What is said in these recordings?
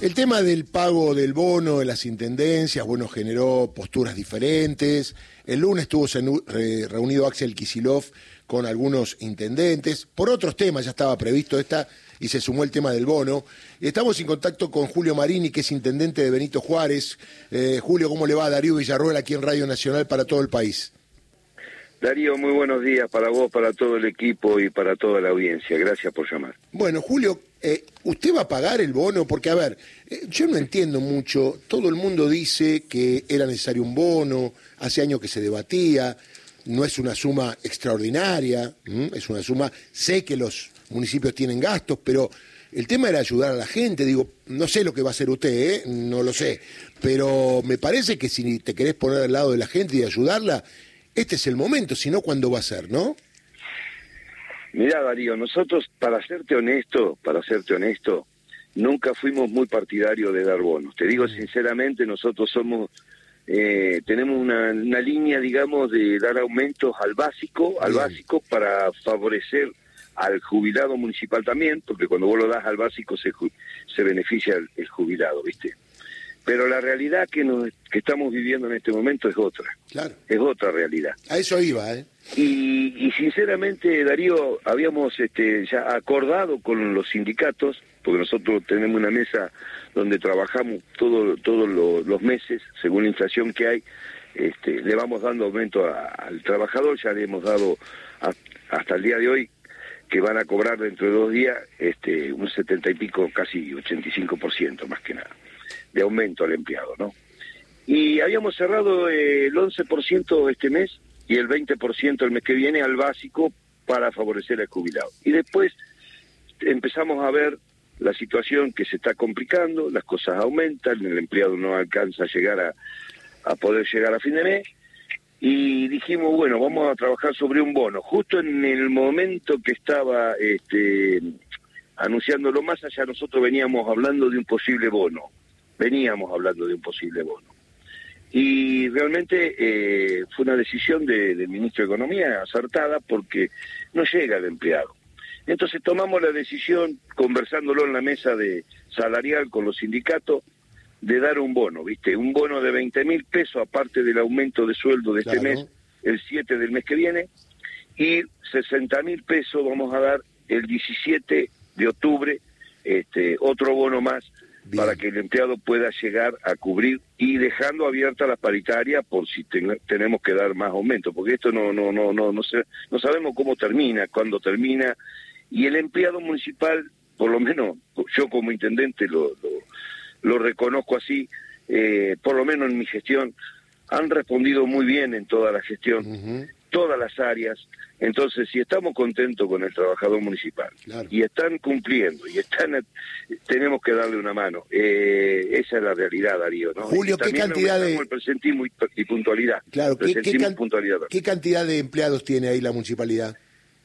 El tema del pago del bono en las intendencias, bueno, generó posturas diferentes. El lunes estuvo reunido Axel Kisilov con algunos intendentes. Por otros temas ya estaba previsto esta y se sumó el tema del bono. Estamos en contacto con Julio Marini, que es intendente de Benito Juárez. Eh, Julio, ¿cómo le va? Darío Villarruel aquí en Radio Nacional para todo el país. Darío, muy buenos días para vos, para todo el equipo y para toda la audiencia. Gracias por llamar. Bueno, Julio, eh, ¿usted va a pagar el bono? Porque, a ver, eh, yo no entiendo mucho. Todo el mundo dice que era necesario un bono, hace años que se debatía, no es una suma extraordinaria, es una suma, sé que los municipios tienen gastos, pero el tema era ayudar a la gente, digo, no sé lo que va a hacer usted, ¿eh? no lo sé, pero me parece que si te querés poner al lado de la gente y ayudarla, este es el momento, si no, ¿cuándo va a ser, no? Mira, Darío, nosotros, para serte honesto, para serte honesto, nunca fuimos muy partidarios de dar bonos. Te digo sinceramente, nosotros somos, eh, tenemos una, línea, digamos, de dar aumentos al básico, al básico para favorecer al jubilado municipal también, porque cuando vos lo das al básico se, se beneficia el jubilado, ¿viste? Pero la realidad que, nos, que estamos viviendo en este momento es otra. Claro. Es otra realidad. A eso iba, ¿eh? Y, sinceramente, Darío, habíamos este, ya acordado con los sindicatos, porque nosotros tenemos una mesa donde trabajamos todo, todos los meses, según la inflación que hay, este, le vamos dando aumento al trabajador, ya le hemos dado hasta el día de hoy que van a cobrar dentro de dos días este, un setenta y pico, casi 85% más que nada de aumento al empleado, ¿no? Y habíamos cerrado el 11% este mes y el 20% el mes que viene al básico para favorecer al jubilado. Y después empezamos a ver la situación que se está complicando, las cosas aumentan, el empleado no alcanza a llegar a, a poder llegar a fin de mes y dijimos, bueno, vamos a trabajar sobre un bono. Justo en el momento que estaba este, anunciándolo más allá, nosotros veníamos hablando de un posible bono veníamos hablando de un posible bono. Y realmente eh, fue una decisión del ministro de Economía acertada porque no llega el empleado. Entonces tomamos la decisión, conversándolo en la mesa de salarial con los sindicatos, de dar un bono, ¿viste? Un bono de 20 mil pesos, aparte del aumento de sueldo de este mes, el 7 del mes que viene, y 60 mil pesos vamos a dar el 17 de octubre, este, otro bono más para que el empleado pueda llegar a cubrir y dejando abierta la paritaria por si tenemos que dar más aumento, porque esto no no no no no, sé, no sabemos cómo termina, cuándo termina y el empleado municipal, por lo menos yo como intendente lo lo, reconozco así, eh, por lo menos en mi gestión han respondido muy bien en toda la gestión todas las áreas. Entonces, si estamos contentos con el trabajador municipal y están cumpliendo y están, tenemos que darle una mano. Eh, esa es la realidad, Darío. ¿no? Julio, ¿qué cantidad de el presentismo y, puntualidad? Claro, ¿qué, cantidad de empleados tiene ahí la municipalidad?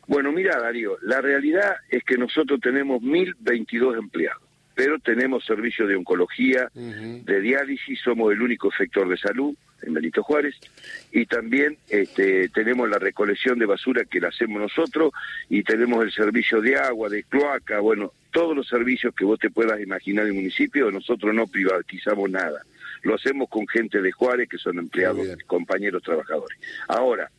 Bueno, mira, Darío, la realidad es que nosotros tenemos 1.022 empleados pero tenemos servicios de oncología, de diálisis, somos el único sector de salud en Benito Juárez, y también este, tenemos la recolección de basura que la hacemos nosotros, y tenemos el servicio de agua, de cloaca, bueno, todos los servicios que vos te puedas imaginar en el municipio, nosotros no privatizamos nada. Lo hacemos con gente de Juárez, que son empleados, compañeros trabajadores. Ahora,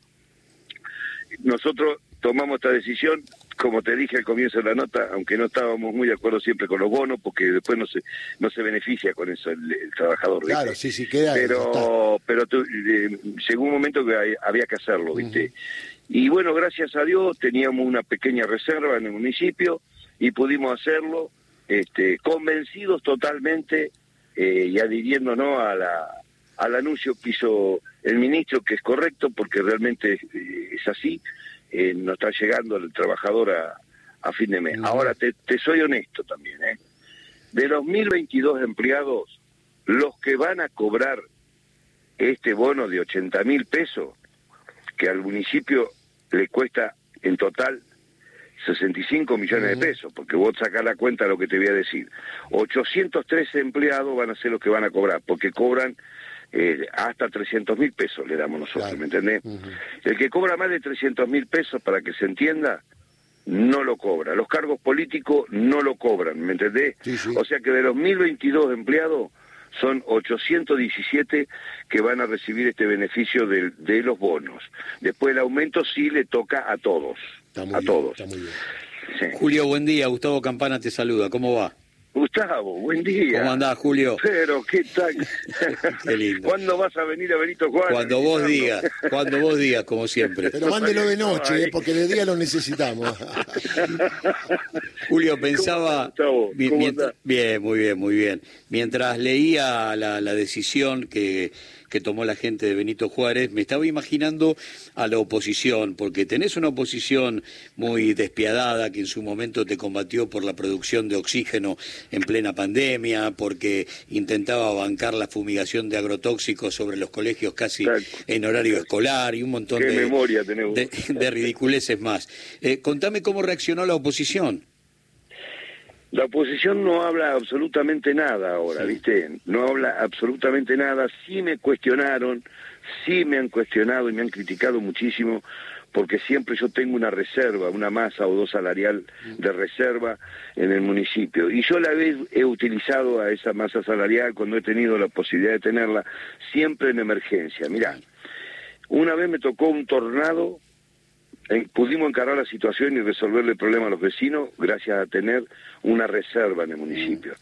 nosotros tomamos esta decisión como te dije al comienzo de la nota, aunque no estábamos muy de acuerdo siempre con los bonos, porque después no se no se beneficia con eso el, trabajador. Claro, sí, sí, queda. Pero, pero eh, llegó un momento que había que hacerlo, ¿viste? Y bueno, gracias a Dios teníamos una pequeña reserva en el municipio y pudimos hacerlo, este, convencidos totalmente eh, y adhiriéndonos a la, al anuncio que hizo el ministro, que es correcto, porque realmente es así eh, no está llegando el trabajador a, fin de mes. Ahora, te, soy honesto también, ¿eh? De los 1.022 empleados, los que van a cobrar este bono de 80 mil pesos, que al municipio le cuesta en total 65 millones de pesos, porque vos sacás la cuenta de lo que te voy a decir. 813 empleados van a ser los que van a cobrar, porque cobran eh, hasta 300 mil pesos le damos nosotros, ¿me entendés? El que cobra más de 300 mil pesos, para que se entienda, no lo cobra. Los cargos políticos no lo cobran, ¿me entendés? Sí, sí. O sea que de los 1022 empleados son 817 que van a recibir este beneficio de, de los bonos. Después el aumento sí le toca a todos, Está muy a bien, todos. está muy bien. Sí. Julio, buen día. Gustavo Campana te saluda. ¿Cómo va? Gustavo, buen día. ¿Cómo andás, Julio? Pero, ¿qué tal? Qué lindo. ¿Cuándo vas a venir a Benito Juárez? Cuando vos digas, cuando vos digas, como siempre. Pero mándelo de noche, eh, porque de día lo necesitamos. Julio, pensaba... ¿Cómo mientras- andás? bien, muy bien, muy bien. Mientras leía la, la decisión que, que tomó la gente de Benito Juárez, me estaba imaginando a la oposición, porque tenés una oposición muy despiadada que en su momento te combatió por la producción de oxígeno en plena pandemia, porque intentaba bancar la fumigación de agrotóxicos sobre los colegios casi en horario escolar y un montón de, memoria de, de ridiculeces más. Eh, contame cómo reaccionó la oposición. La oposición no habla absolutamente nada ahora, ¿viste? No habla absolutamente nada. Sí me cuestionaron, sí me han cuestionado y me han criticado muchísimo porque siempre yo tengo una reserva, una masa o dos salarial de reserva en el municipio. Y yo la vez he utilizado a esa masa salarial cuando he tenido la posibilidad de tenerla, siempre en emergencia. Mirá, una vez me tocó un tornado pudimos encarar la situación y resolverle el problema a los vecinos gracias a tener una reserva en el municipio.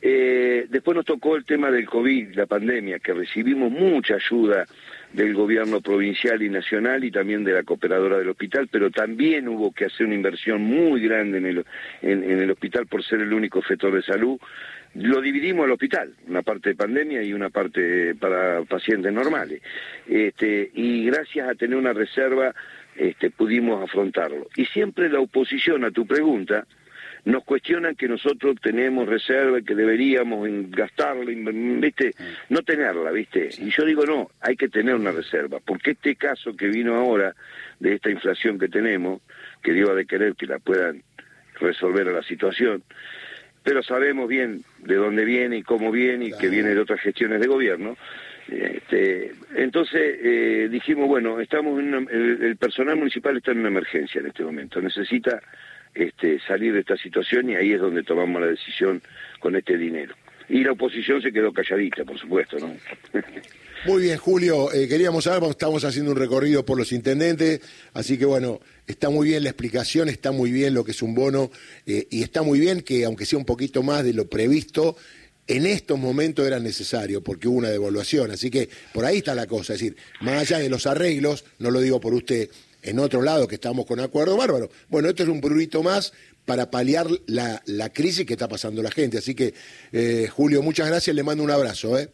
Eh, después nos tocó el tema del COVID, la pandemia, que recibimos mucha ayuda del gobierno provincial y nacional y también de la cooperadora del hospital, pero también hubo que hacer una inversión muy grande en el, en, en el hospital por ser el único sector de salud. Lo dividimos al hospital, una parte de pandemia y una parte para pacientes normales. Este, y gracias a tener una reserva este, pudimos afrontarlo. Y siempre la oposición a tu pregunta nos cuestionan que nosotros tenemos reserva y que deberíamos gastarla, ¿viste? No tenerla, ¿viste? Y yo digo, no, hay que tener una reserva, porque este caso que vino ahora, de esta inflación que tenemos, que Dios ha de querer que la puedan resolver a la situación, pero sabemos bien de dónde viene y cómo viene y que viene de otras gestiones de gobierno. Este, entonces eh, dijimos, bueno, estamos en una- el, personal municipal está en una emergencia en este momento, necesita este, salir de esta situación y ahí es donde tomamos la decisión con este dinero. Y la oposición se quedó calladita, por supuesto, ¿no? Muy bien, Julio, eh, queríamos saber, estamos haciendo un recorrido por los intendentes, así que bueno, está muy bien la explicación, está muy bien lo que es un bono eh, y está muy bien que aunque sea un poquito más de lo previsto, en estos momentos era necesario porque hubo una devaluación, así que por ahí está la cosa, es decir, más allá de los arreglos, no lo digo por usted, en otro lado que estamos con acuerdo bárbaro, bueno, esto es un prurito más para paliar la, la crisis que está pasando la gente, así que eh, Julio, muchas gracias, le mando un abrazo, ¿eh?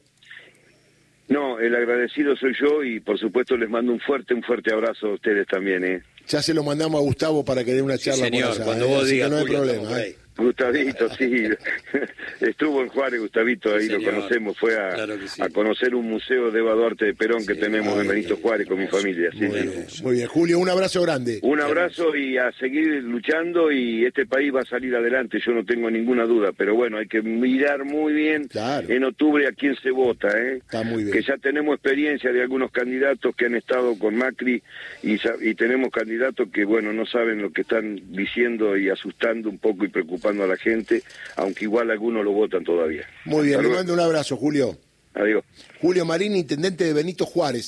No, el agradecido soy yo y por supuesto les mando un fuerte, un fuerte abrazo a ustedes también, ¿eh? Ya se lo mandamos a Gustavo para que dé una Sí, charla señor, por allá, cuando ¿eh? vos digas, no hay Julio, problema. Gustavito, sí. Estuvo en Juárez, Gustavito, ahí Sí, lo conocemos. Fue a, Claro que sí. a conocer un museo de Eva Duarte de Perón que tenemos en Benito bien, Juárez con mi familia. Muy sí. bien, muy bien. Julio, un abrazo grande. Un abrazo y a seguir luchando y este país va a salir adelante, yo no tengo ninguna duda, pero bueno, hay que mirar muy bien Claro. en octubre a quién se vota, ¿eh? Está muy bien. Que ya tenemos experiencia de algunos candidatos que han estado con Macri y, y tenemos candidatos que, bueno, no saben lo que están diciendo y asustando un poco y preocupando a la gente, aunque igual algunos lo votan todavía. Muy bien, le mando un abrazo, Julio. Adiós. Julio Marín, intendente de Benito Juárez.